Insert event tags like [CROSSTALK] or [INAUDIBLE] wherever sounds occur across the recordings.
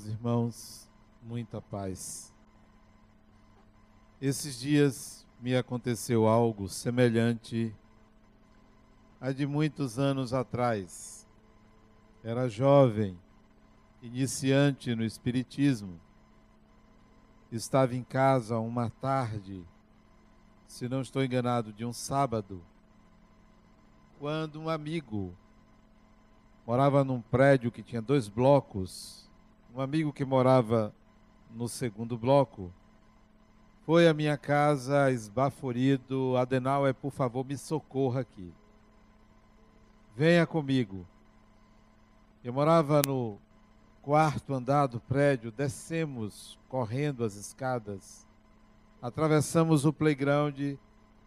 meus irmãos, muita paz. Esses dias me aconteceu algo semelhante a de muitos anos atrás. Era jovem, iniciante no Espiritismo. Estava em casa uma tarde, se não estou enganado, de um sábado, quando um amigo morava num prédio que tinha dois blocos. Um amigo que morava no segundo bloco foi à minha casa esbaforido. Adenauer, por favor, me socorra aqui. Venha comigo. Eu morava no quarto andar do prédio, descemos correndo as escadas, atravessamos o playground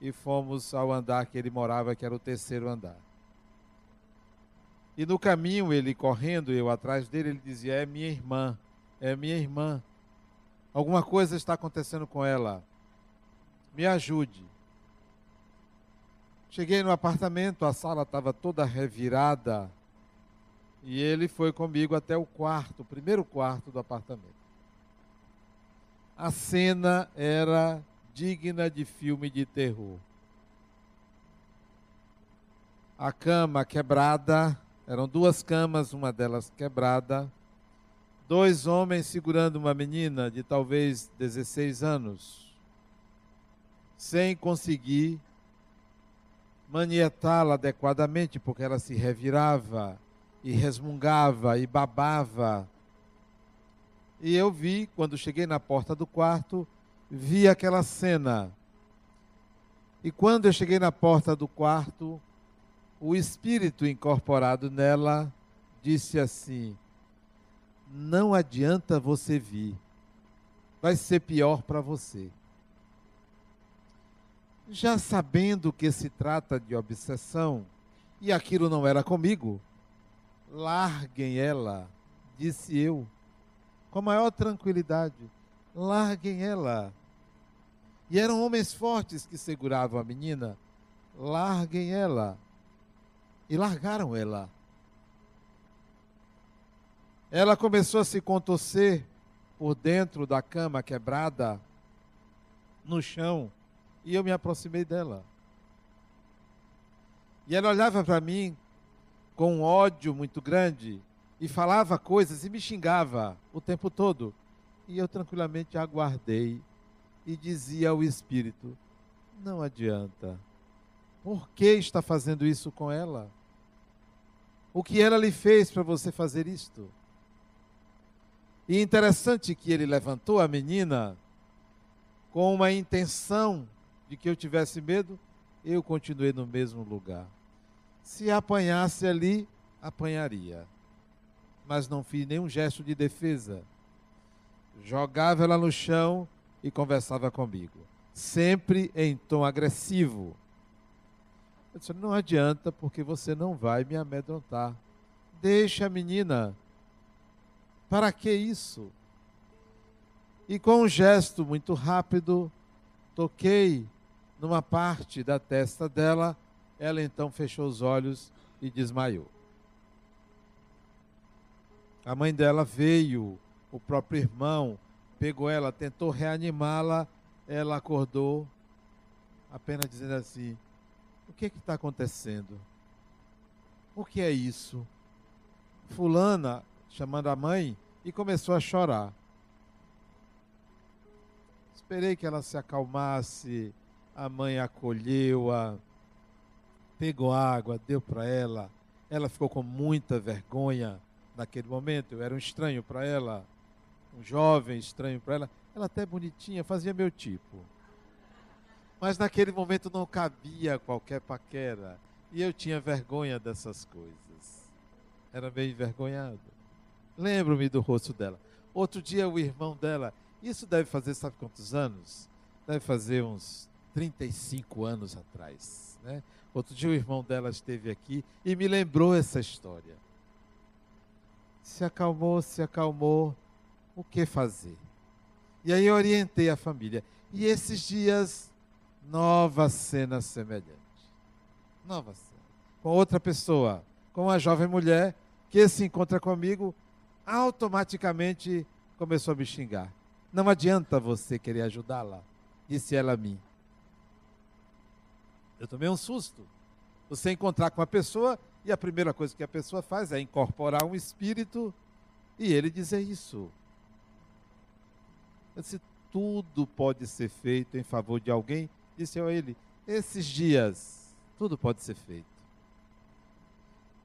e fomos ao andar que ele morava, que era o terceiro andar. E no caminho, ele correndo, eu atrás dele, ele dizia: É minha irmã, é minha irmã. Alguma coisa está acontecendo com ela. Me ajude. Cheguei no apartamento, a sala estava toda revirada. E ele foi comigo até o quarto, o primeiro quarto do apartamento. A cena era digna de filme de terror. A cama quebrada, eram duas camas, uma delas quebrada. Dois homens segurando uma menina de talvez 16 anos, sem conseguir manietá-la adequadamente, porque ela se revirava e resmungava e babava. E eu vi, quando cheguei na porta do quarto, vi aquela cena. E quando eu cheguei na porta do quarto, o espírito incorporado nela disse assim: Não adianta você vir, vai ser pior para você. Já sabendo que se trata de obsessão, e aquilo não era comigo, larguem ela, disse eu, com a maior tranquilidade: larguem ela. E eram homens fortes que seguravam a menina, larguem ela e largaram ela. Ela começou a se contorcer por dentro da cama quebrada, no chão, e eu me aproximei dela. E ela olhava para mim com um ódio muito grande e falava coisas e me xingava o tempo todo. E eu tranquilamente aguardei e dizia ao espírito: Não adianta. Por que está fazendo isso com ela? O que ela lhe fez para você fazer isto? E interessante que ele levantou a menina com uma intenção de que eu tivesse medo, eu continuei no mesmo lugar. Se apanhasse ali, apanharia. Mas não fiz nenhum gesto de defesa. Jogava ela no chão e conversava comigo, sempre em tom agressivo. Eu disse: Não adianta, porque você não vai me amedrontar. Deixa a menina. Para que isso? E com um gesto muito rápido, toquei numa parte da testa dela. Ela então fechou os olhos e desmaiou. A mãe dela veio, o próprio irmão pegou ela, tentou reanimá-la. Ela acordou, apenas dizendo assim: o que é está acontecendo? O que é isso? Fulana, chamando a mãe, e começou a chorar. Esperei que ela se acalmasse, a mãe acolheu-a, pegou água, deu para ela. Ela ficou com muita vergonha naquele momento. Eu era um estranho para ela, um jovem estranho para ela. Ela até bonitinha, fazia meu tipo. Mas naquele momento não cabia qualquer paquera. E eu tinha vergonha dessas coisas. Era meio envergonhado. Lembro-me do rosto dela. Outro dia o irmão dela, isso deve fazer, sabe quantos anos? Deve fazer uns 35 anos atrás. Né? Outro dia o irmão dela esteve aqui e me lembrou essa história. Se acalmou, se acalmou. O que fazer? E aí eu orientei a família. E esses dias nova cena semelhante. Nova cena. Com outra pessoa, com uma jovem mulher que se encontra comigo automaticamente começou a me xingar. Não adianta você querer ajudá-la, disse ela a mim. Eu tomei um susto. Você encontrar com uma pessoa e a primeira coisa que a pessoa faz é incorporar um espírito e ele dizer isso. Eu disse, tudo pode ser feito em favor de alguém. Disse a ele, esses dias, tudo pode ser feito.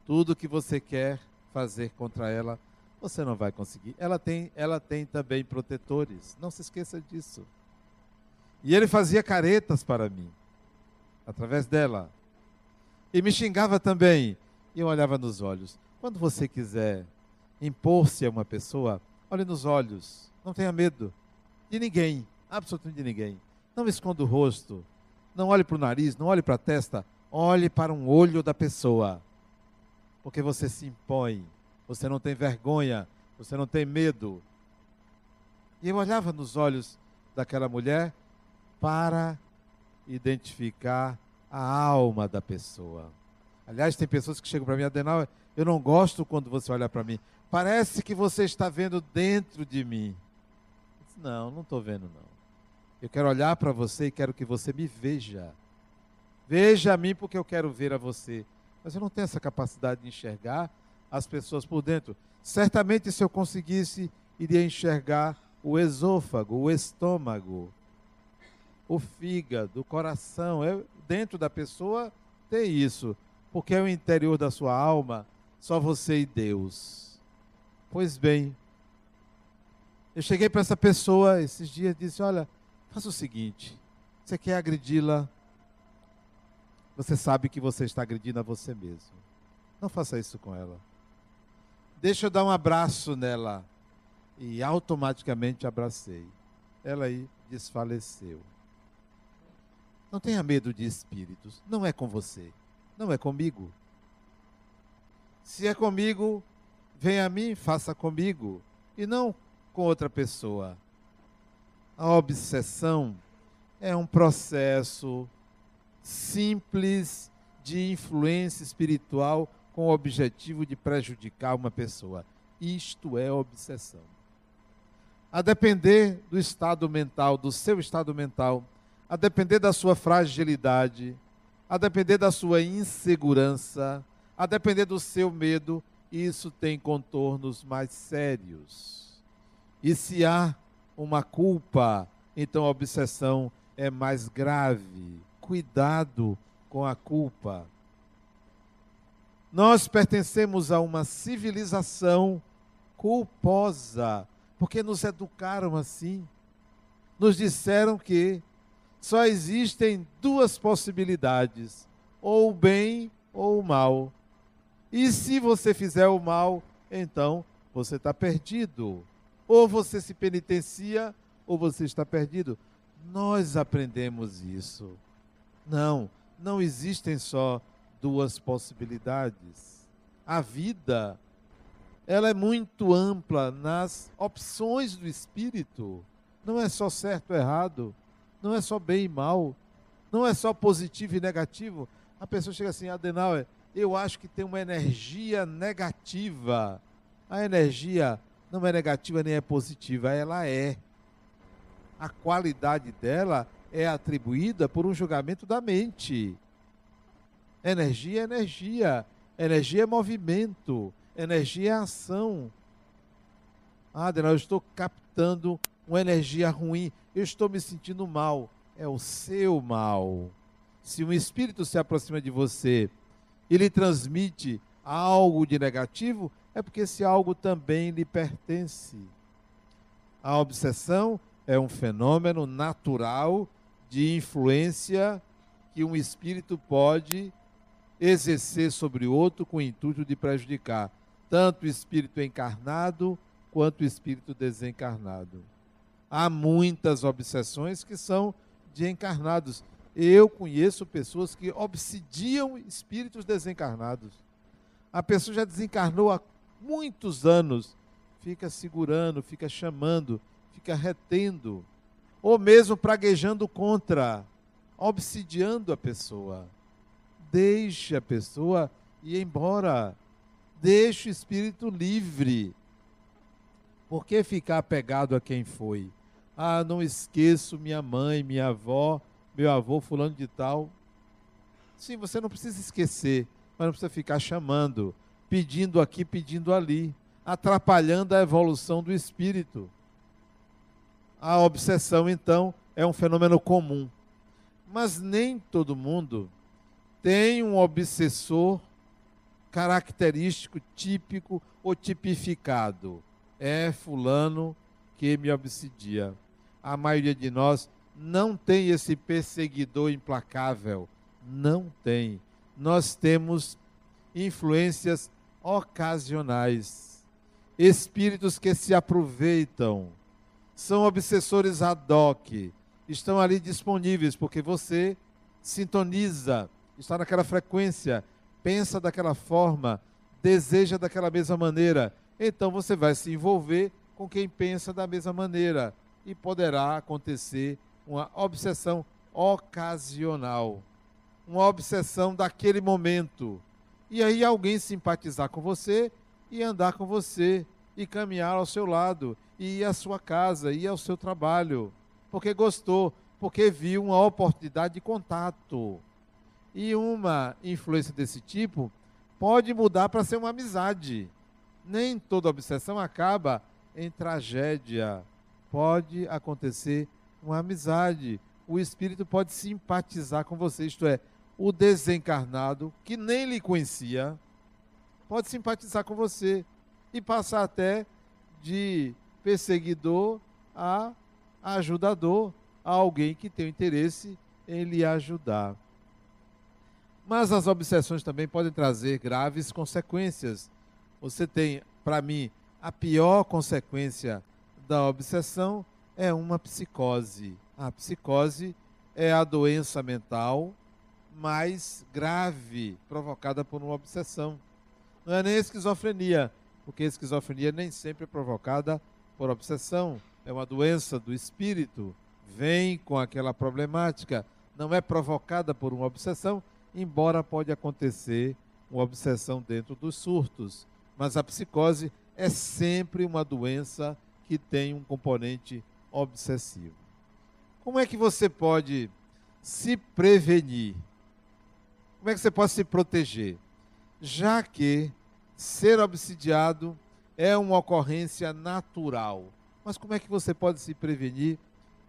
Tudo que você quer fazer contra ela, você não vai conseguir. Ela tem, ela tem também protetores. Não se esqueça disso. E ele fazia caretas para mim, através dela. E me xingava também. E eu olhava nos olhos. Quando você quiser impor-se a uma pessoa, olhe nos olhos. Não tenha medo de ninguém, absolutamente de ninguém. Não esconda o rosto. Não olhe para o nariz, não olhe para a testa. Olhe para um olho da pessoa porque você se impõe, você não tem vergonha, você não tem medo. E eu olhava nos olhos daquela mulher para identificar a alma da pessoa. Aliás, tem pessoas que chegam para mim, Adenal, eu não gosto quando você olha para mim. Parece que você está vendo dentro de mim. Disse, não, não estou vendo não. Eu quero olhar para você e quero que você me veja. Veja a mim porque eu quero ver a você mas eu não tenho essa capacidade de enxergar as pessoas por dentro. Certamente, se eu conseguisse, iria enxergar o esôfago, o estômago, o fígado, o coração. É, dentro da pessoa tem isso, porque é o interior da sua alma, só você e Deus. Pois bem, eu cheguei para essa pessoa esses dias e disse: Olha, faça o seguinte, você quer agredi-la? você sabe que você está agredindo a você mesmo. Não faça isso com ela. Deixa eu dar um abraço nela. E automaticamente abracei. Ela aí desfaleceu. Não tenha medo de espíritos. Não é com você. Não é comigo. Se é comigo, venha a mim, faça comigo. E não com outra pessoa. A obsessão é um processo simples de influência espiritual com o objetivo de prejudicar uma pessoa. Isto é obsessão. A depender do estado mental, do seu estado mental, a depender da sua fragilidade, a depender da sua insegurança, a depender do seu medo, isso tem contornos mais sérios. E se há uma culpa, então a obsessão é mais grave cuidado com a culpa. Nós pertencemos a uma civilização culposa, porque nos educaram assim. Nos disseram que só existem duas possibilidades: ou o bem ou o mal. E se você fizer o mal, então você está perdido. Ou você se penitencia, ou você está perdido. Nós aprendemos isso. Não, não existem só duas possibilidades. A vida, ela é muito ampla nas opções do espírito. Não é só certo ou errado, não é só bem e mal, não é só positivo e negativo. A pessoa chega assim, Adenauer, eu acho que tem uma energia negativa. A energia não é negativa nem é positiva, ela é. A qualidade dela é atribuída por um julgamento da mente. Energia é energia. Energia é movimento. Energia é ação. Ah, Daniel, eu estou captando uma energia ruim. Eu estou me sentindo mal. É o seu mal. Se um espírito se aproxima de você e lhe transmite algo de negativo, é porque esse algo também lhe pertence. A obsessão é um fenômeno natural de influência que um espírito pode exercer sobre outro com o intuito de prejudicar tanto o espírito encarnado quanto o espírito desencarnado. Há muitas obsessões que são de encarnados. Eu conheço pessoas que obsidiam espíritos desencarnados. A pessoa já desencarnou há muitos anos, fica segurando, fica chamando, fica retendo ou mesmo praguejando contra, obsidiando a pessoa. Deixe a pessoa ir embora. Deixe o espírito livre. Por que ficar apegado a quem foi? Ah, não esqueço minha mãe, minha avó, meu avô, fulano de tal. Sim, você não precisa esquecer, mas não precisa ficar chamando, pedindo aqui, pedindo ali, atrapalhando a evolução do espírito. A obsessão, então, é um fenômeno comum. Mas nem todo mundo tem um obsessor característico, típico ou tipificado. É fulano que me obsidia. A maioria de nós não tem esse perseguidor implacável. Não tem. Nós temos influências ocasionais. Espíritos que se aproveitam. São obsessores ad hoc. Estão ali disponíveis porque você sintoniza, está naquela frequência, pensa daquela forma, deseja daquela mesma maneira. Então você vai se envolver com quem pensa da mesma maneira e poderá acontecer uma obsessão ocasional, uma obsessão daquele momento. E aí alguém simpatizar com você e andar com você e caminhar ao seu lado, e ir à sua casa, ir ao seu trabalho, porque gostou, porque viu uma oportunidade de contato. E uma influência desse tipo pode mudar para ser uma amizade. Nem toda obsessão acaba em tragédia. Pode acontecer uma amizade. O espírito pode simpatizar com você, isto é, o desencarnado, que nem lhe conhecia, pode simpatizar com você e passar até de perseguidor a ajudador, a alguém que tem interesse em lhe ajudar. Mas as obsessões também podem trazer graves consequências. Você tem, para mim, a pior consequência da obsessão é uma psicose. A psicose é a doença mental mais grave provocada por uma obsessão. Não é nem esquizofrenia, porque esquizofrenia nem sempre é provocada por obsessão, é uma doença do espírito, vem com aquela problemática, não é provocada por uma obsessão, embora pode acontecer uma obsessão dentro dos surtos, mas a psicose é sempre uma doença que tem um componente obsessivo. Como é que você pode se prevenir? Como é que você pode se proteger? Já que ser obsidiado é uma ocorrência natural. Mas como é que você pode se prevenir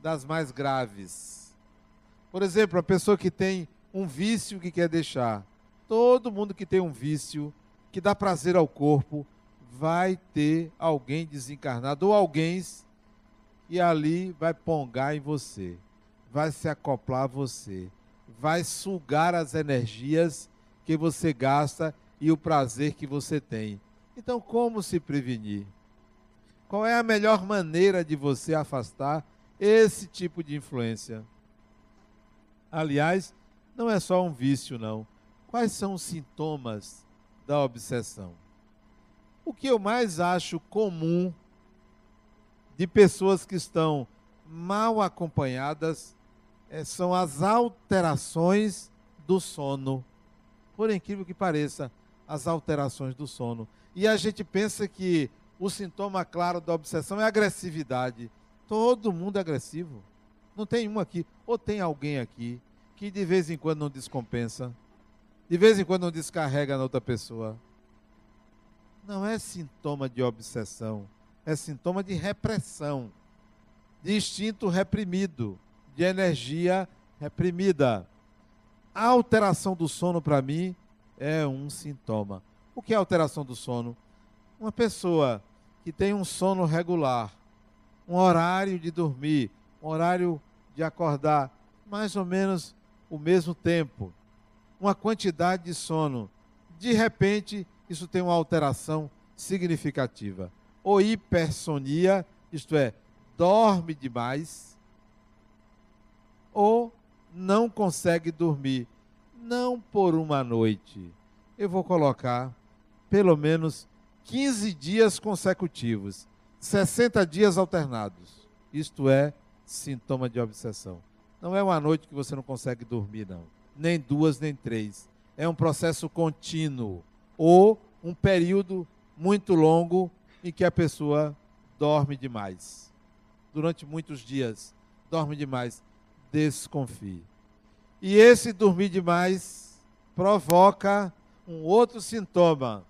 das mais graves? Por exemplo, a pessoa que tem um vício que quer deixar. Todo mundo que tem um vício que dá prazer ao corpo vai ter alguém desencarnado ou alguém e ali vai pongar em você, vai se acoplar a você, vai sugar as energias que você gasta e o prazer que você tem. Então, como se prevenir? Qual é a melhor maneira de você afastar esse tipo de influência? Aliás, não é só um vício, não. Quais são os sintomas da obsessão? O que eu mais acho comum de pessoas que estão mal acompanhadas é, são as alterações do sono. Por incrível que pareça, as alterações do sono. E a gente pensa que o sintoma claro da obsessão é agressividade. Todo mundo é agressivo. Não tem um aqui. Ou tem alguém aqui que de vez em quando não descompensa, de vez em quando não descarrega na outra pessoa. Não é sintoma de obsessão, é sintoma de repressão, de instinto reprimido, de energia reprimida. A alteração do sono, para mim, é um sintoma. O que é alteração do sono? Uma pessoa que tem um sono regular, um horário de dormir, um horário de acordar, mais ou menos o mesmo tempo, uma quantidade de sono. De repente, isso tem uma alteração significativa. Ou hipersonia, isto é, dorme demais, ou não consegue dormir não por uma noite. Eu vou colocar pelo menos 15 dias consecutivos, 60 dias alternados. Isto é sintoma de obsessão. Não é uma noite que você não consegue dormir, não. Nem duas, nem três. É um processo contínuo. Ou um período muito longo em que a pessoa dorme demais. Durante muitos dias, dorme demais. Desconfie. E esse dormir demais provoca um outro sintoma,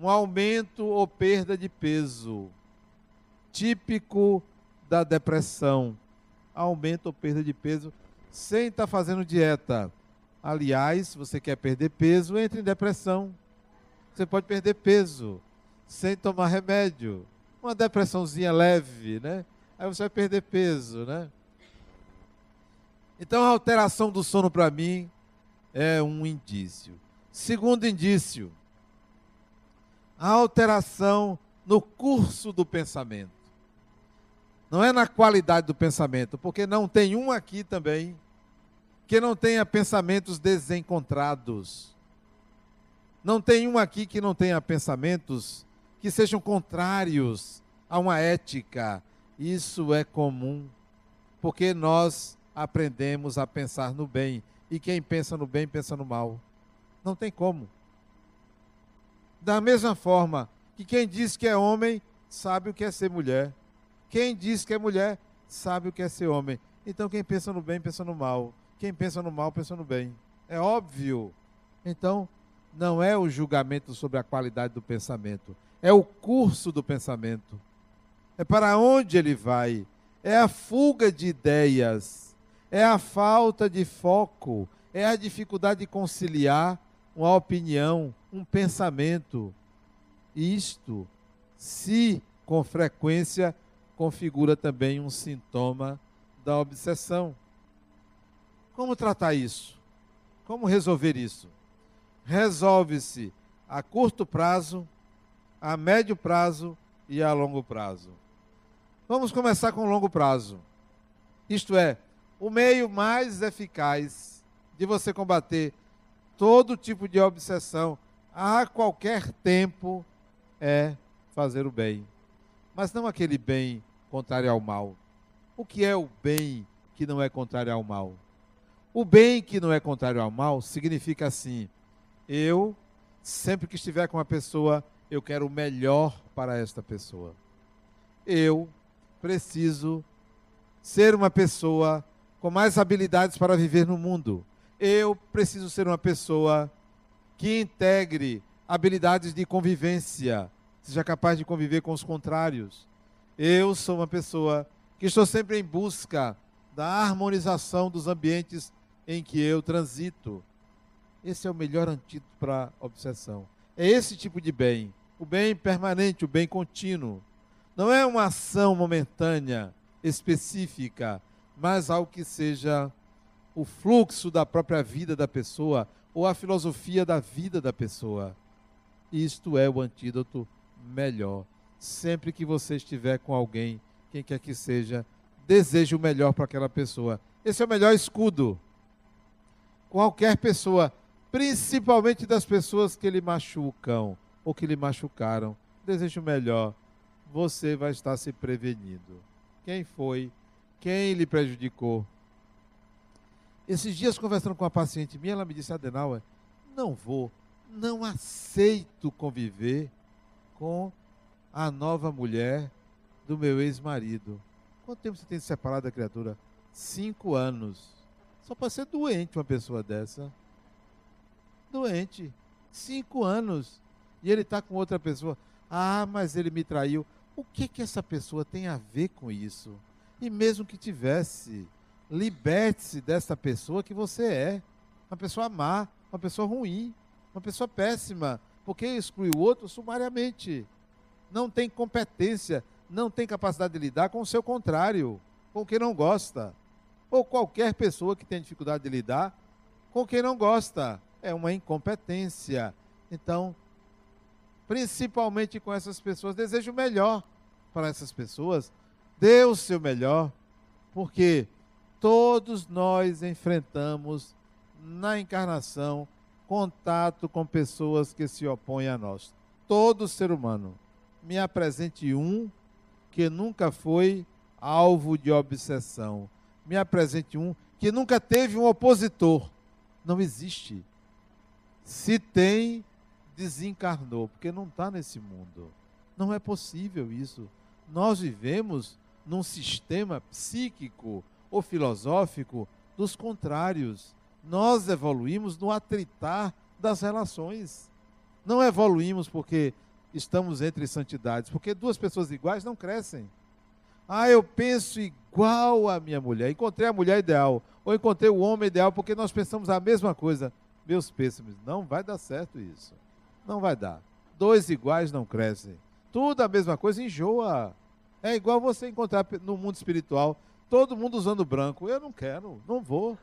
um aumento ou perda de peso, típico da depressão. Aumento ou perda de peso sem estar tá fazendo dieta. Aliás, se você quer perder peso, entre em depressão. Você pode perder peso sem tomar remédio. Uma depressãozinha leve, né? Aí você vai perder peso, né? Então a alteração do sono para mim é um indício. Segundo indício, a alteração no curso do pensamento. Não é na qualidade do pensamento, porque não tem um aqui também que não tenha pensamentos desencontrados. Não tem um aqui que não tenha pensamentos que sejam contrários a uma ética. Isso é comum, porque nós aprendemos a pensar no bem. E quem pensa no bem, pensa no mal. Não tem como. Da mesma forma que quem diz que é homem, sabe o que é ser mulher. Quem diz que é mulher, sabe o que é ser homem. Então quem pensa no bem, pensa no mal. Quem pensa no mal, pensa no bem. É óbvio. Então, não é o julgamento sobre a qualidade do pensamento, é o curso do pensamento. É para onde ele vai. É a fuga de ideias, é a falta de foco, é a dificuldade de conciliar uma opinião, um pensamento. Isto, se com frequência, configura também um sintoma da obsessão. Como tratar isso? Como resolver isso? resolve-se a curto prazo, a médio prazo e a longo prazo. Vamos começar com o longo prazo. Isto é, o meio mais eficaz de você combater todo tipo de obsessão a qualquer tempo é fazer o bem. Mas não aquele bem contrário ao mal. O que é o bem que não é contrário ao mal? O bem que não é contrário ao mal significa assim: eu, sempre que estiver com uma pessoa, eu quero o melhor para esta pessoa. Eu preciso ser uma pessoa com mais habilidades para viver no mundo. Eu preciso ser uma pessoa que integre habilidades de convivência, seja capaz de conviver com os contrários. Eu sou uma pessoa que estou sempre em busca da harmonização dos ambientes em que eu transito. Esse é o melhor antídoto para a obsessão. É esse tipo de bem, o bem permanente, o bem contínuo. Não é uma ação momentânea, específica, mas algo que seja o fluxo da própria vida da pessoa ou a filosofia da vida da pessoa. Isto é o antídoto melhor. Sempre que você estiver com alguém, quem quer que seja, deseje o melhor para aquela pessoa. Esse é o melhor escudo. Qualquer pessoa principalmente das pessoas que lhe machucam ou que lhe machucaram. Desejo melhor. Você vai estar se prevenindo. Quem foi? Quem lhe prejudicou? Esses dias, conversando com uma paciente minha, ela me disse: Adenauer, não vou, não aceito conviver com a nova mulher do meu ex-marido. Quanto tempo você tem se separado da criatura? Cinco anos. Só pode ser doente uma pessoa dessa doente. Cinco anos. E ele está com outra pessoa. Ah, mas ele me traiu. O que que essa pessoa tem a ver com isso? E mesmo que tivesse, liberte-se dessa pessoa que você é. Uma pessoa má, uma pessoa ruim, uma pessoa péssima. Porque exclui o outro sumariamente. Não tem competência, não tem capacidade de lidar com o seu contrário, com quem não gosta. Ou qualquer pessoa que tem dificuldade de lidar com quem não gosta é uma incompetência. Então, principalmente com essas pessoas, desejo melhor para essas pessoas. Dê o seu melhor, porque todos nós enfrentamos na encarnação contato com pessoas que se opõem a nós. Todo ser humano. Me apresente um que nunca foi alvo de obsessão. Me apresente um que nunca teve um opositor. Não existe. Se tem, desencarnou, porque não está nesse mundo. Não é possível isso. Nós vivemos num sistema psíquico ou filosófico dos contrários. Nós evoluímos no atritar das relações. Não evoluímos porque estamos entre santidades, porque duas pessoas iguais não crescem. Ah, eu penso igual à minha mulher. Encontrei a mulher ideal. Ou encontrei o homem ideal porque nós pensamos a mesma coisa. Meus pêsames, não vai dar certo isso. Não vai dar. Dois iguais não crescem. Tudo a mesma coisa enjoa. É igual você encontrar no mundo espiritual todo mundo usando branco. Eu não quero, não vou.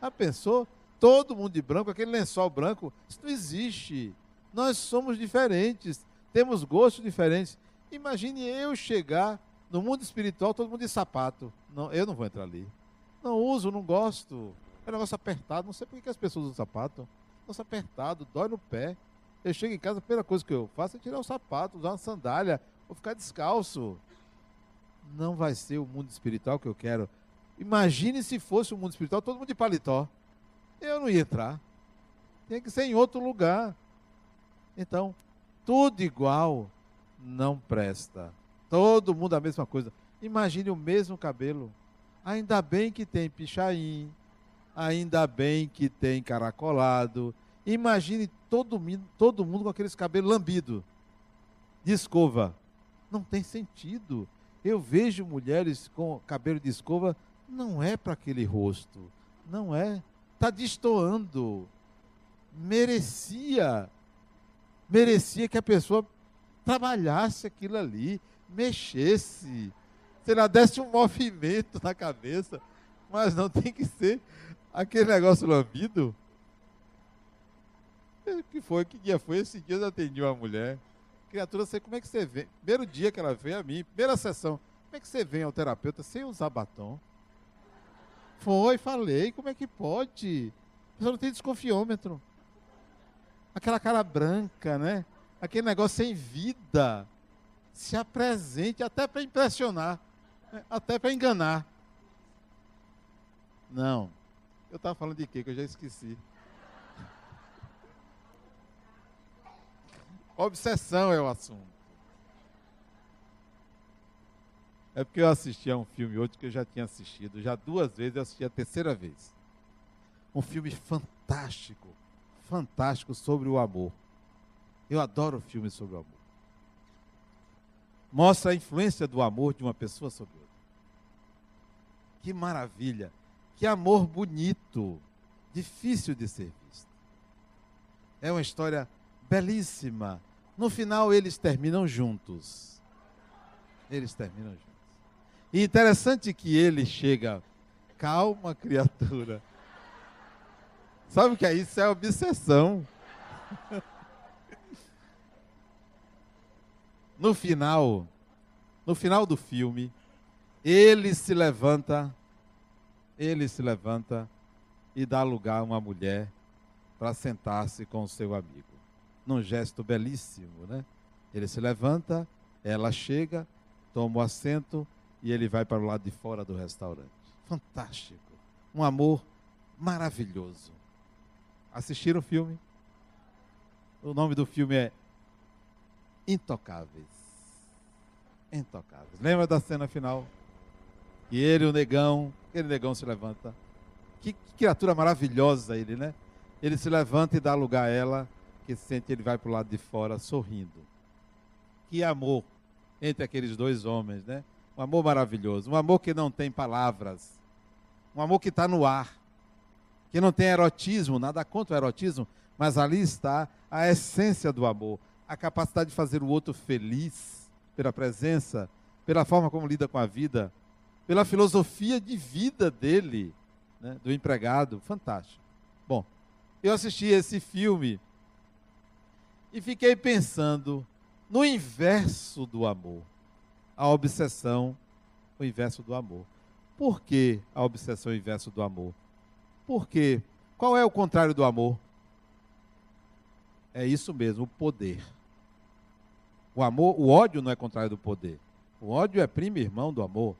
Ah, pensou? Todo mundo de branco, aquele lençol branco, isso não existe. Nós somos diferentes, temos gostos diferentes. Imagine eu chegar no mundo espiritual, todo mundo de sapato. Não, eu não vou entrar ali. Não uso, não gosto. É um negócio apertado. Não sei por que as pessoas usam sapato. Negócio apertado, dói no pé. Eu chego em casa, a primeira coisa que eu faço é tirar o sapato, usar uma sandália, ou ficar descalço. Não vai ser o mundo espiritual que eu quero. Imagine se fosse o mundo espiritual, todo mundo de paletó. Eu não ia entrar. Tem que ser em outro lugar. Então, tudo igual não presta. Todo mundo a mesma coisa. Imagine o mesmo cabelo. Ainda bem que tem pichain, ainda bem que tem caracolado. Imagine todo, todo mundo com aqueles cabelos lambidos, de escova. Não tem sentido. Eu vejo mulheres com cabelo de escova, não é para aquele rosto. Não é. Está destoando. Merecia. Merecia que a pessoa trabalhasse aquilo ali, mexesse, sei lá, desse um movimento na cabeça, mas não tem que ser aquele negócio lambido. O que foi? Que dia foi? Esse dia eu atendi uma mulher. Criatura, sei como é que você vem. Primeiro dia que ela veio a mim, primeira sessão. Como é que você vem ao terapeuta sem usar batom? Foi, falei. Como é que pode? Você não tem desconfiômetro. Aquela cara branca, né? Aquele negócio sem vida se apresente até para impressionar, né? até para enganar. Não. Eu estava falando de quê? Que eu já esqueci. Obsessão é o assunto. É porque eu assisti a um filme hoje que eu já tinha assistido, já duas vezes, eu assisti a terceira vez. Um filme fantástico, fantástico sobre o amor. Eu adoro filmes sobre o amor mostra a influência do amor de uma pessoa sobre outra. Que maravilha! Que amor bonito, difícil de ser visto. É uma história belíssima. No final, eles terminam juntos. Eles terminam juntos. E interessante que ele chega, calma, criatura. Sabe o que é isso? É obsessão. [LAUGHS] no final, no final do filme, ele se levanta, ele se levanta e dá lugar a uma mulher para sentar-se com o seu amigo. Num gesto belíssimo, né? Ele se levanta, ela chega, toma o assento e ele vai para o lado de fora do restaurante. Fantástico. Um amor maravilhoso. Assistiram o filme? O nome do filme é intocáveis. Intocáveis. Lembra da cena final? E ele, o negão, aquele negão se levanta. Que, que criatura maravilhosa ele, né? Ele se levanta e dá lugar a ela, que sente ele vai para o lado de fora sorrindo. Que amor entre aqueles dois homens, né? Um amor maravilhoso. Um amor que não tem palavras. Um amor que está no ar. Que não tem erotismo, nada contra o erotismo, mas ali está a essência do amor a capacidade de fazer o outro feliz pela presença, pela forma como lida com a vida, pela filosofia de vida dele, né, do empregado. Fantástico. Bom, eu assisti esse filme e fiquei pensando no inverso do amor. A obsessão, o inverso do amor. Por que a obsessão o inverso do amor? Porque qual é o contrário do amor? É isso mesmo, o poder. O amor, o ódio não é contrário do poder. O ódio é primo irmão do amor.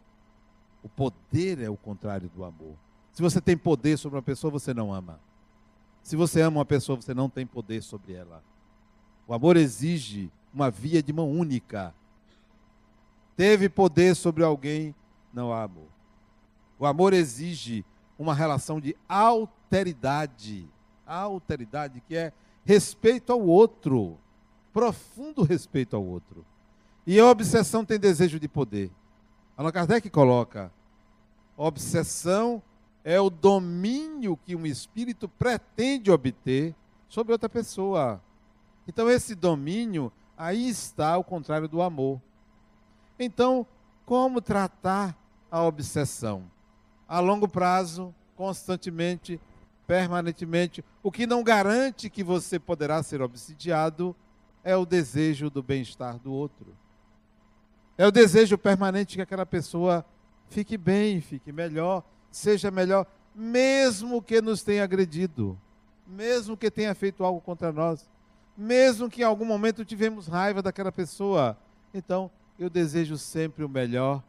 O poder é o contrário do amor. Se você tem poder sobre uma pessoa, você não ama. Se você ama uma pessoa, você não tem poder sobre ela. O amor exige uma via de mão única. teve poder sobre alguém, não há amor. O amor exige uma relação de alteridade. Alteridade, que é respeito ao outro. Profundo respeito ao outro. E a obsessão tem desejo de poder. Allan Kardec coloca: obsessão é o domínio que um espírito pretende obter sobre outra pessoa. Então, esse domínio, aí está o contrário do amor. Então, como tratar a obsessão? A longo prazo, constantemente, permanentemente. O que não garante que você poderá ser obsidiado é o desejo do bem-estar do outro. É o desejo permanente que aquela pessoa fique bem, fique melhor, seja melhor, mesmo que nos tenha agredido, mesmo que tenha feito algo contra nós, mesmo que em algum momento tivemos raiva daquela pessoa. Então, eu desejo sempre o melhor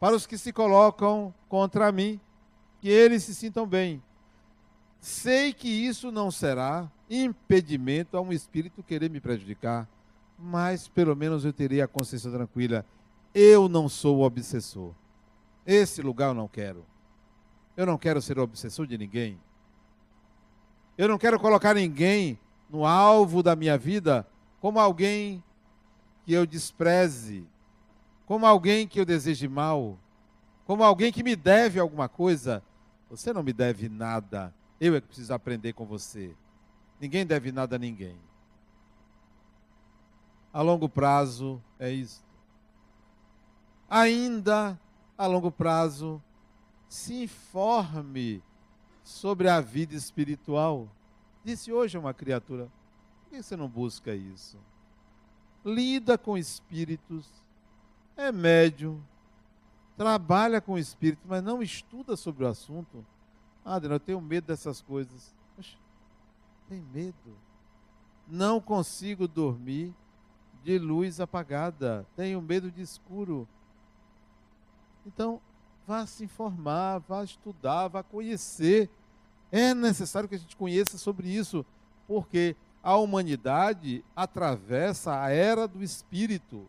para os que se colocam contra mim, que eles se sintam bem. Sei que isso não será impedimento a um espírito querer me prejudicar, mas pelo menos eu terei a consciência tranquila eu não sou o obsessor. Esse lugar eu não quero. Eu não quero ser obsessor de ninguém. Eu não quero colocar ninguém no alvo da minha vida como alguém que eu despreze, como alguém que eu deseje mal, como alguém que me deve alguma coisa. Você não me deve nada. Eu é que preciso aprender com você. Ninguém deve nada a ninguém. A longo prazo é isso ainda a longo prazo, se informe sobre a vida espiritual. Disse hoje uma criatura: por que você não busca isso? Lida com espíritos, é médium, trabalha com espíritos, mas não estuda sobre o assunto. Ah, Adriano, eu tenho medo dessas coisas. Poxa, tem medo? Não consigo dormir de luz apagada. Tenho medo de escuro. Então, vá se informar, vá estudar, vá conhecer. É necessário que a gente conheça sobre isso, porque a humanidade atravessa a era do espírito.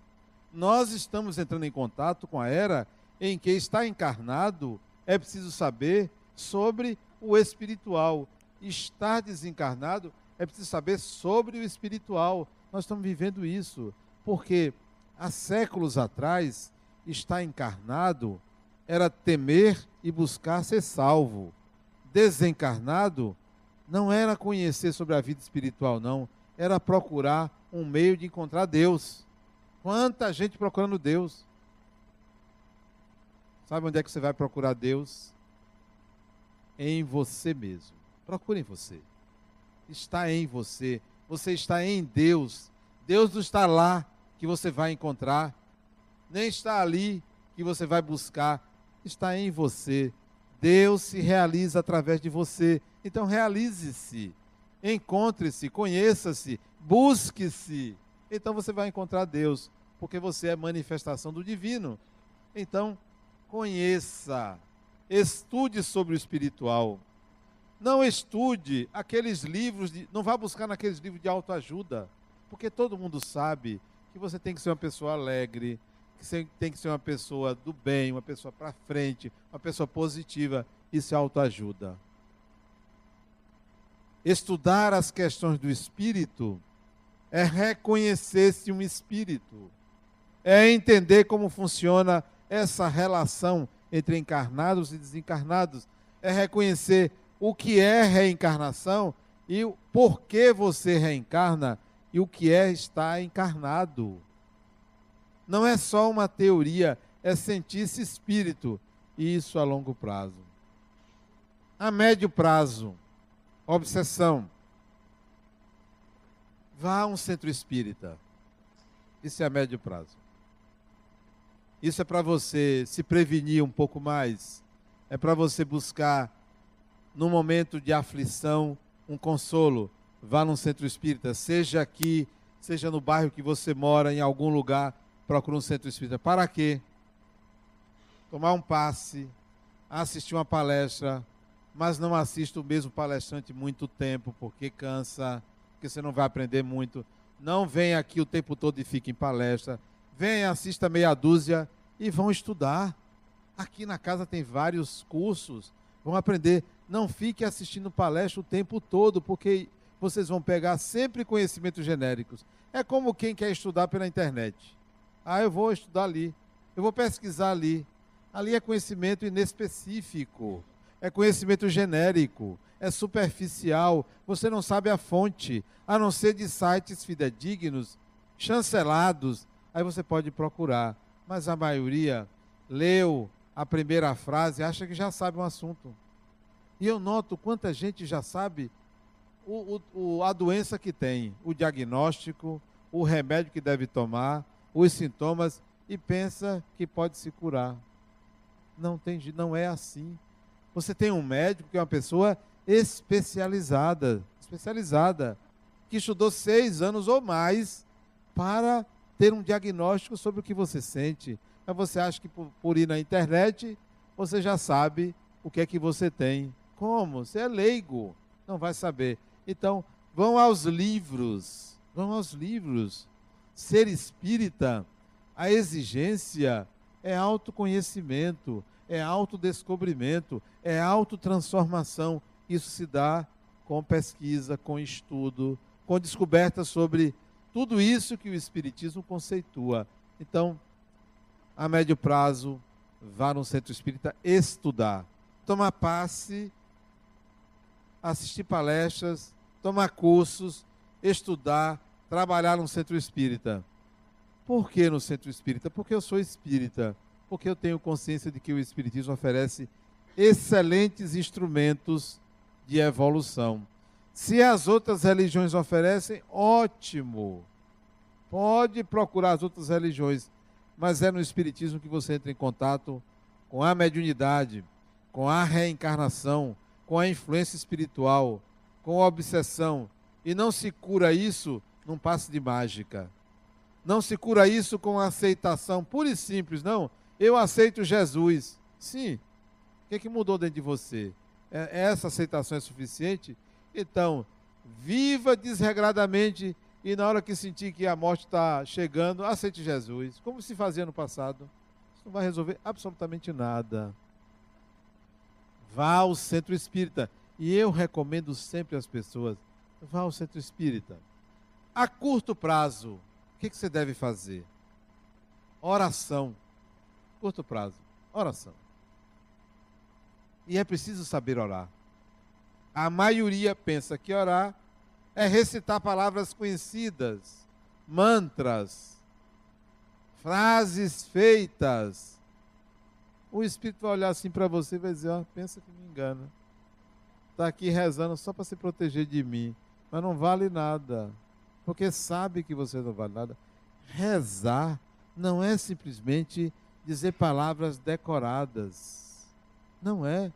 Nós estamos entrando em contato com a era em que está encarnado, é preciso saber sobre o espiritual. Estar desencarnado é preciso saber sobre o espiritual. Nós estamos vivendo isso, porque há séculos atrás estar encarnado era temer e buscar ser salvo. Desencarnado não era conhecer sobre a vida espiritual, não. Era procurar um meio de encontrar Deus. Quanta gente procurando Deus. Sabe onde é que você vai procurar Deus? Em você mesmo. Procure em você. Está em você. Você está em Deus. Deus não está lá que você vai encontrar nem está ali que você vai buscar, está em você. Deus se realiza através de você. Então realize-se, encontre-se, conheça-se, busque-se. Então você vai encontrar Deus, porque você é manifestação do divino. Então, conheça, estude sobre o espiritual. Não estude aqueles livros, de, não vá buscar naqueles livros de autoajuda, porque todo mundo sabe que você tem que ser uma pessoa alegre, que tem que ser uma pessoa do bem, uma pessoa para frente, uma pessoa positiva. Isso é autoajuda. Estudar as questões do espírito é reconhecer-se um espírito, é entender como funciona essa relação entre encarnados e desencarnados, é reconhecer o que é reencarnação e por que você reencarna e o que é estar encarnado. Não é só uma teoria, é sentir-se espírito, e isso a longo prazo. A médio prazo, obsessão. Vá a um centro espírita. Isso é a médio prazo. Isso é para você se prevenir um pouco mais. É para você buscar, no momento de aflição, um consolo. Vá num centro espírita, seja aqui, seja no bairro que você mora, em algum lugar procura um centro espírita. Para quê? Tomar um passe, assistir uma palestra, mas não assista o mesmo palestrante muito tempo, porque cansa, porque você não vai aprender muito. Não venha aqui o tempo todo e fique em palestra. Venha, assista meia dúzia e vão estudar. Aqui na casa tem vários cursos, vão aprender. Não fique assistindo palestra o tempo todo, porque vocês vão pegar sempre conhecimentos genéricos. É como quem quer estudar pela internet. Ah, eu vou estudar ali, eu vou pesquisar ali. Ali é conhecimento inespecífico, é conhecimento genérico, é superficial, você não sabe a fonte, a não ser de sites fidedignos, chancelados. Aí você pode procurar, mas a maioria leu a primeira frase e acha que já sabe um assunto. E eu noto quanta gente já sabe o, o, a doença que tem, o diagnóstico, o remédio que deve tomar, os sintomas e pensa que pode se curar. Não tem, não é assim. Você tem um médico que é uma pessoa especializada, especializada, que estudou seis anos ou mais para ter um diagnóstico sobre o que você sente. Mas você acha que por, por ir na internet você já sabe o que é que você tem. Como? Você é leigo, não vai saber. Então, vão aos livros, vão aos livros. Ser espírita, a exigência é autoconhecimento, é autodescobrimento, é autotransformação. Isso se dá com pesquisa, com estudo, com descoberta sobre tudo isso que o Espiritismo conceitua. Então, a médio prazo, vá no centro espírita estudar, tomar passe, assistir palestras, tomar cursos, estudar, trabalhar no centro espírita. Por que no centro espírita? Porque eu sou espírita. Porque eu tenho consciência de que o Espiritismo oferece excelentes instrumentos de evolução. Se as outras religiões oferecem, ótimo. Pode procurar as outras religiões, mas é no Espiritismo que você entra em contato com a mediunidade, com a reencarnação, com a influência espiritual, com a obsessão. E não se cura isso num passe de mágica. Não se cura isso com aceitação pura e simples, não. Eu aceito Jesus. Sim. O que, é que mudou dentro de você? É, essa aceitação é suficiente? Então, viva desregradamente e na hora que sentir que a morte está chegando, aceite Jesus, como se fazia no passado. Isso não vai resolver absolutamente nada. Vá ao centro espírita. E eu recomendo sempre às pessoas: vá ao centro espírita. A curto prazo, o que, que você deve fazer? Oração. Curto prazo, oração. E é preciso saber orar. A maioria pensa que orar é recitar palavras conhecidas, mantras, frases feitas. O Espírito vai olhar assim para você e vai dizer: ó, pensa que me engana. Está aqui rezando só para se proteger de mim, mas não vale nada, porque sabe que você não vale nada. Rezar não é simplesmente dizer palavras decoradas. Não é.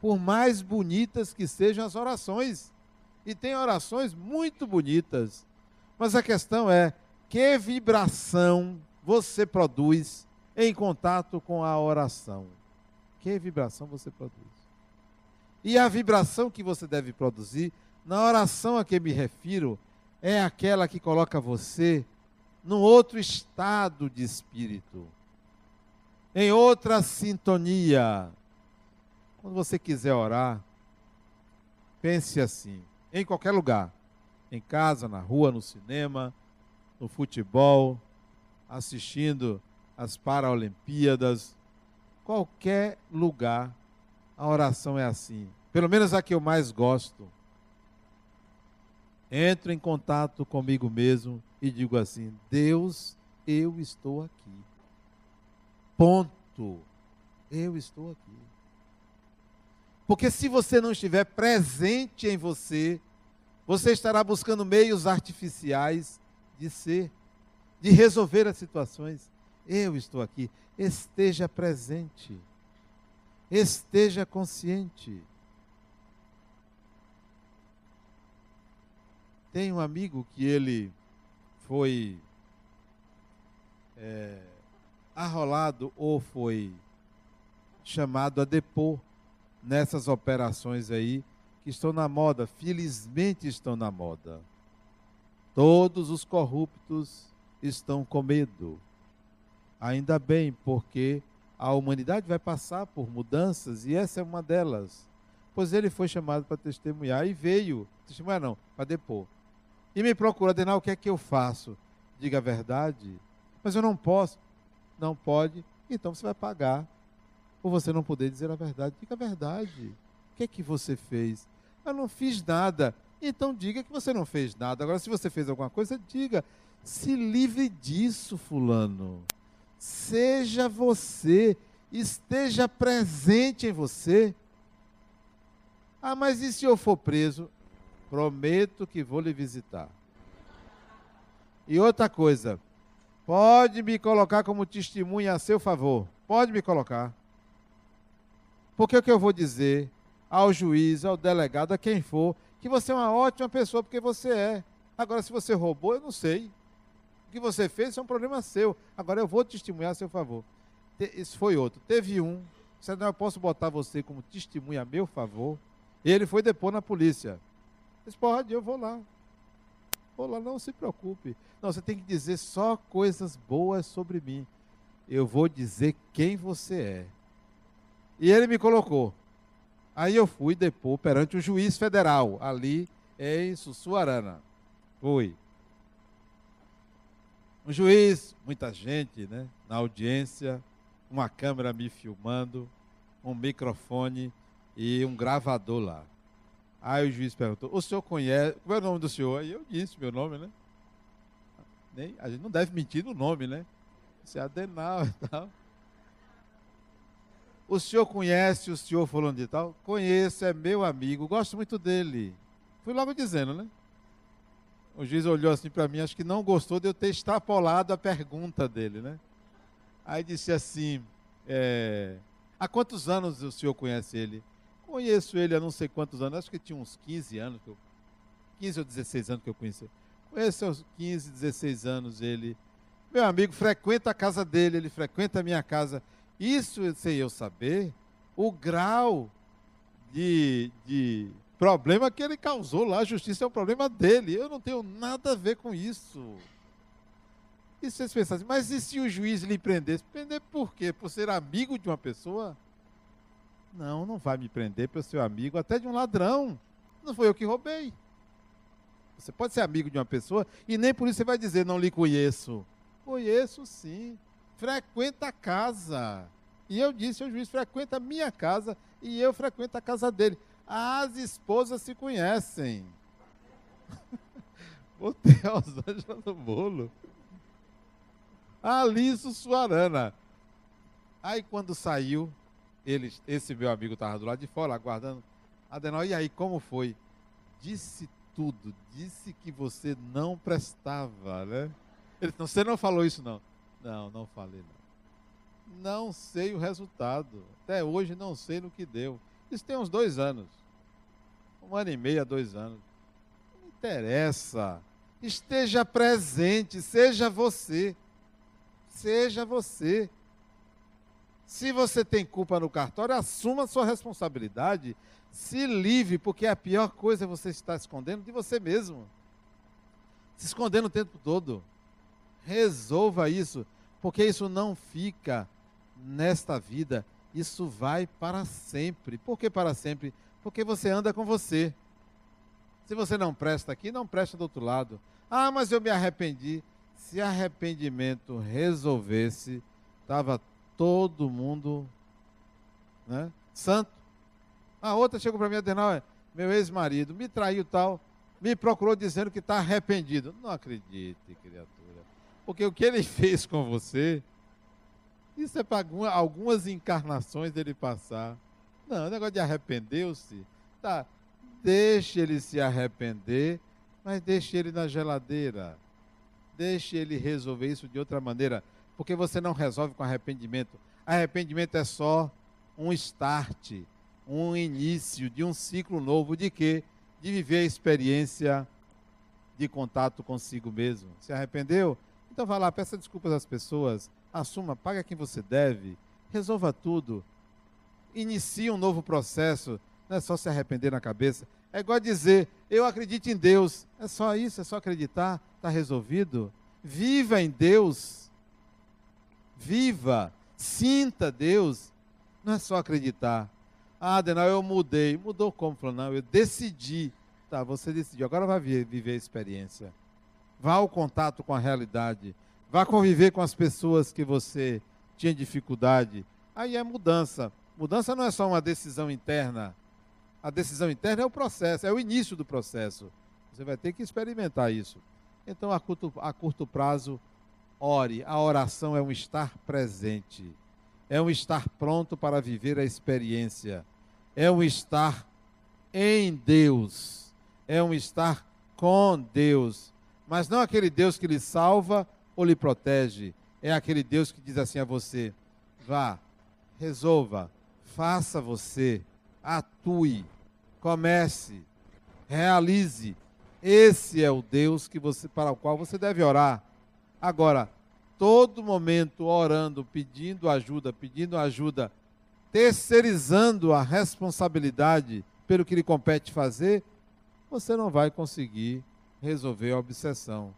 Por mais bonitas que sejam as orações, e tem orações muito bonitas. Mas a questão é: que vibração você produz em contato com a oração? Que vibração você produz? E a vibração que você deve produzir, na oração a que me refiro, é aquela que coloca você num outro estado de espírito, em outra sintonia. Quando você quiser orar, pense assim: em qualquer lugar. Em casa, na rua, no cinema, no futebol, assistindo as Paralimpíadas, qualquer lugar, a oração é assim. Pelo menos a que eu mais gosto. Entro em contato comigo mesmo e digo assim: Deus, eu estou aqui. Ponto. Eu estou aqui. Porque se você não estiver presente em você, você estará buscando meios artificiais de ser, de resolver as situações. Eu estou aqui. Esteja presente. Esteja consciente. Tem um amigo que ele foi é, arrolado ou foi chamado a depor nessas operações aí que estão na moda, felizmente estão na moda. Todos os corruptos estão com medo. Ainda bem, porque a humanidade vai passar por mudanças e essa é uma delas. Pois ele foi chamado para testemunhar e veio, testemunhar não, para depor. E me procura, Adenal, o que é que eu faço? Diga a verdade. Mas eu não posso. Não pode, então você vai pagar. Por você não poder dizer a verdade. Diga a verdade. O que é que você fez? Eu não fiz nada. Então diga que você não fez nada. Agora, se você fez alguma coisa, diga. Se livre disso, fulano. Seja você. Esteja presente em você. Ah, mas e se eu for preso? Prometo que vou lhe visitar. E outra coisa, pode me colocar como testemunha a seu favor. Pode me colocar. Porque o que eu vou dizer ao juiz, ao delegado, a quem for, que você é uma ótima pessoa, porque você é. Agora, se você roubou, eu não sei. O que você fez é um problema seu. Agora, eu vou testemunhar a seu favor. Isso foi outro. Teve um, eu posso botar você como testemunha a meu favor. Ele foi depor na polícia. Disse, pode, eu vou lá. Vou lá, não se preocupe. Não, você tem que dizer só coisas boas sobre mim. Eu vou dizer quem você é. E ele me colocou. Aí eu fui depor perante o juiz federal, ali em Sussuarana. Fui. Um juiz, muita gente, né? Na audiência, uma câmera me filmando, um microfone e um gravador lá. Aí o juiz perguntou: O senhor conhece. Qual é o nome do senhor? Aí eu disse meu nome, né? Nem, a gente não deve mentir no nome, né? Isso é Adenal e tal. O senhor conhece o senhor falando de tal? Conheço, é meu amigo, gosto muito dele. Fui logo dizendo, né? O juiz olhou assim para mim, acho que não gostou de eu ter extrapolado a pergunta dele, né? Aí disse assim: é, Há quantos anos o senhor conhece ele? Conheço ele há não sei quantos anos, acho que tinha uns 15 anos, 15 ou 16 anos que eu conheci. Conheço aos 15, 16 anos ele. Meu amigo frequenta a casa dele, ele frequenta a minha casa. Isso sem eu saber o grau de, de problema que ele causou lá. A justiça é um problema dele. Eu não tenho nada a ver com isso. E vocês pensam assim, mas e se o juiz lhe prendesse? Prender por quê? Por ser amigo de uma pessoa? Não, não vai me prender pelo seu amigo, até de um ladrão. Não foi eu que roubei. Você pode ser amigo de uma pessoa e nem por isso você vai dizer não lhe conheço. Conheço sim. Frequenta a casa. E eu disse ao juiz: frequenta a minha casa e eu frequento a casa dele. As esposas se conhecem. Botei a Rosângela no bolo. Alice Suarana. Aí quando saiu, ele, esse meu amigo estava do lado de fora, aguardando. Adenal, e aí, como foi? Disse tudo, disse que você não prestava, né? Ele disse, você não falou isso, não. Não, não falei, não. Não sei o resultado. Até hoje não sei no que deu. Isso tem uns dois anos. Um ano e meio, dois anos. Não interessa. Esteja presente, seja você. Seja você. Se você tem culpa no cartório, assuma sua responsabilidade. Se livre, porque a pior coisa é você estar escondendo de você mesmo. Se escondendo o tempo todo. Resolva isso, porque isso não fica nesta vida. Isso vai para sempre. Por que para sempre? Porque você anda com você. Se você não presta aqui, não presta do outro lado. Ah, mas eu me arrependi. Se arrependimento resolvesse, estava todo mundo né, santo. A outra chegou para mim, Adenal, meu ex-marido, me traiu tal, me procurou dizendo que está arrependido. Não acredite, criatura. Porque o que ele [LAUGHS] fez com você, isso é para algumas encarnações dele passar. Não, o negócio de arrependeu-se, tá. Deixe ele se arrepender, mas deixe ele na geladeira. Deixe ele resolver isso de outra maneira porque você não resolve com arrependimento. Arrependimento é só um start, um início de um ciclo novo de quê? De viver a experiência de contato consigo mesmo. Se arrependeu? Então vá lá, peça desculpas às pessoas, assuma, paga quem você deve, resolva tudo. Inicie um novo processo, não é só se arrepender na cabeça. É igual dizer, eu acredito em Deus. É só isso, é só acreditar, está resolvido. Viva em Deus viva, sinta Deus. Não é só acreditar. Ah, Adenal, eu mudei. Mudou como? Falou, não, eu decidi. Tá, você decidiu. Agora vai viver a experiência. Vá ao contato com a realidade. Vá conviver com as pessoas que você tinha dificuldade. Aí é mudança. Mudança não é só uma decisão interna. A decisão interna é o processo, é o início do processo. Você vai ter que experimentar isso. Então, a curto, a curto prazo, ore. A oração é um estar presente, é um estar pronto para viver a experiência, é um estar em Deus, é um estar com Deus. Mas não aquele Deus que lhe salva ou lhe protege, é aquele Deus que diz assim a você: vá, resolva, faça você, atue, comece, realize, esse é o Deus que você, para o qual você deve orar. Agora, todo momento orando, pedindo ajuda, pedindo ajuda, terceirizando a responsabilidade pelo que lhe compete fazer, você não vai conseguir resolver a obsessão.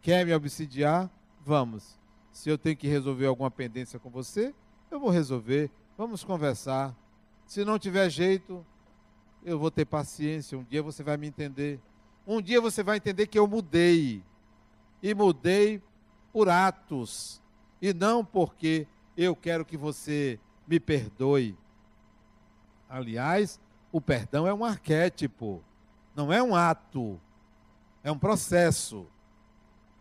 Quer me obsidiar? Vamos. Se eu tenho que resolver alguma pendência com você, eu vou resolver. Vamos conversar. Se não tiver jeito, eu vou ter paciência. Um dia você vai me entender. Um dia você vai entender que eu mudei. E mudei por atos. E não porque eu quero que você me perdoe. Aliás, o perdão é um arquétipo, não é um ato, é um processo,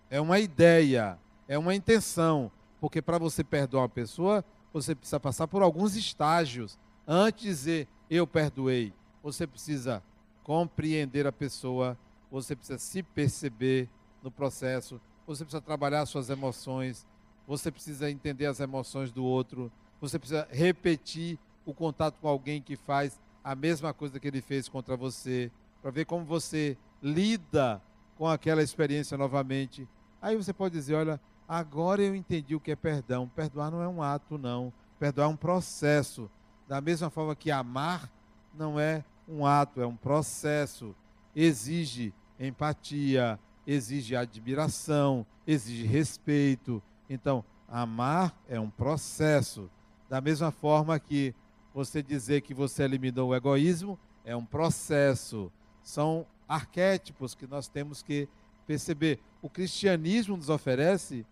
é uma ideia, é uma intenção. Porque para você perdoar uma pessoa, você precisa passar por alguns estágios. Antes de dizer eu perdoei, você precisa compreender a pessoa você precisa se perceber no processo, você precisa trabalhar suas emoções, você precisa entender as emoções do outro, você precisa repetir o contato com alguém que faz a mesma coisa que ele fez contra você, para ver como você lida com aquela experiência novamente. Aí você pode dizer: olha, agora eu entendi o que é perdão. Perdoar não é um ato, não. Perdoar é um processo. Da mesma forma que amar não é um ato, é um processo. Exige empatia, exige admiração, exige respeito. Então, amar é um processo. Da mesma forma que você dizer que você eliminou o egoísmo é um processo. São arquétipos que nós temos que perceber. O cristianismo nos oferece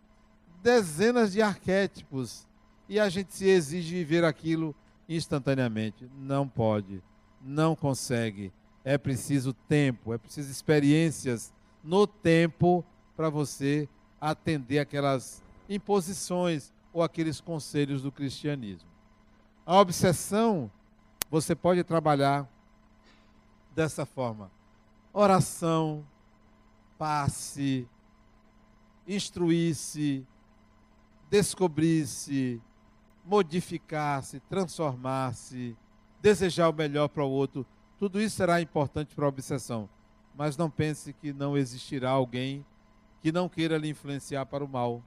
dezenas de arquétipos e a gente se exige viver aquilo instantaneamente. Não pode, não consegue. É preciso tempo, é preciso experiências no tempo para você atender aquelas imposições ou aqueles conselhos do cristianismo. A obsessão você pode trabalhar dessa forma: oração, passe, instruir-se, descobrir-se, modificar-se, transformar-se, desejar o melhor para o outro tudo isso será importante para a obsessão. Mas não pense que não existirá alguém que não queira lhe influenciar para o mal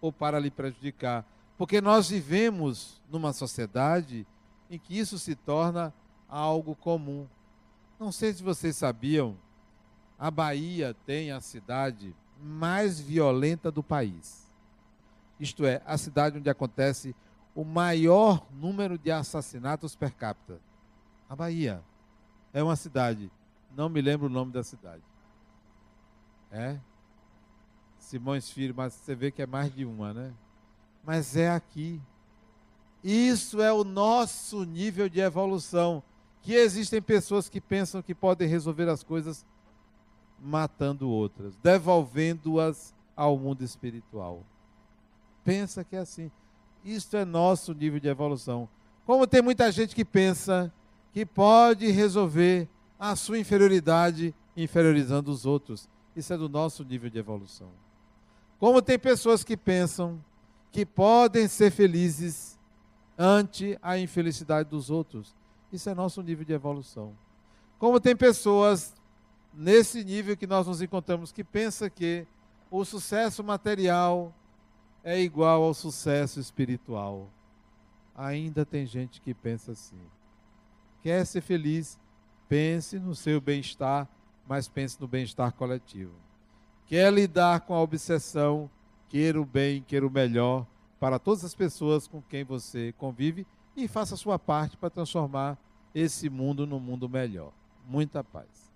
ou para lhe prejudicar. Porque nós vivemos numa sociedade em que isso se torna algo comum. Não sei se vocês sabiam, a Bahia tem a cidade mais violenta do país. Isto é, a cidade onde acontece o maior número de assassinatos per capita. A Bahia é uma cidade. Não me lembro o nome da cidade. É? Simões Filho, mas você vê que é mais de uma, né? Mas é aqui. Isso é o nosso nível de evolução. Que existem pessoas que pensam que podem resolver as coisas matando outras, devolvendo-as ao mundo espiritual. Pensa que é assim. Isso é nosso nível de evolução. Como tem muita gente que pensa que pode resolver a sua inferioridade inferiorizando os outros. Isso é do nosso nível de evolução. Como tem pessoas que pensam que podem ser felizes ante a infelicidade dos outros. Isso é nosso nível de evolução. Como tem pessoas nesse nível que nós nos encontramos que pensa que o sucesso material é igual ao sucesso espiritual. Ainda tem gente que pensa assim. Quer ser feliz? Pense no seu bem-estar, mas pense no bem-estar coletivo. Quer lidar com a obsessão? Queira o bem, queira o melhor, para todas as pessoas com quem você convive e faça a sua parte para transformar esse mundo num mundo melhor. Muita paz.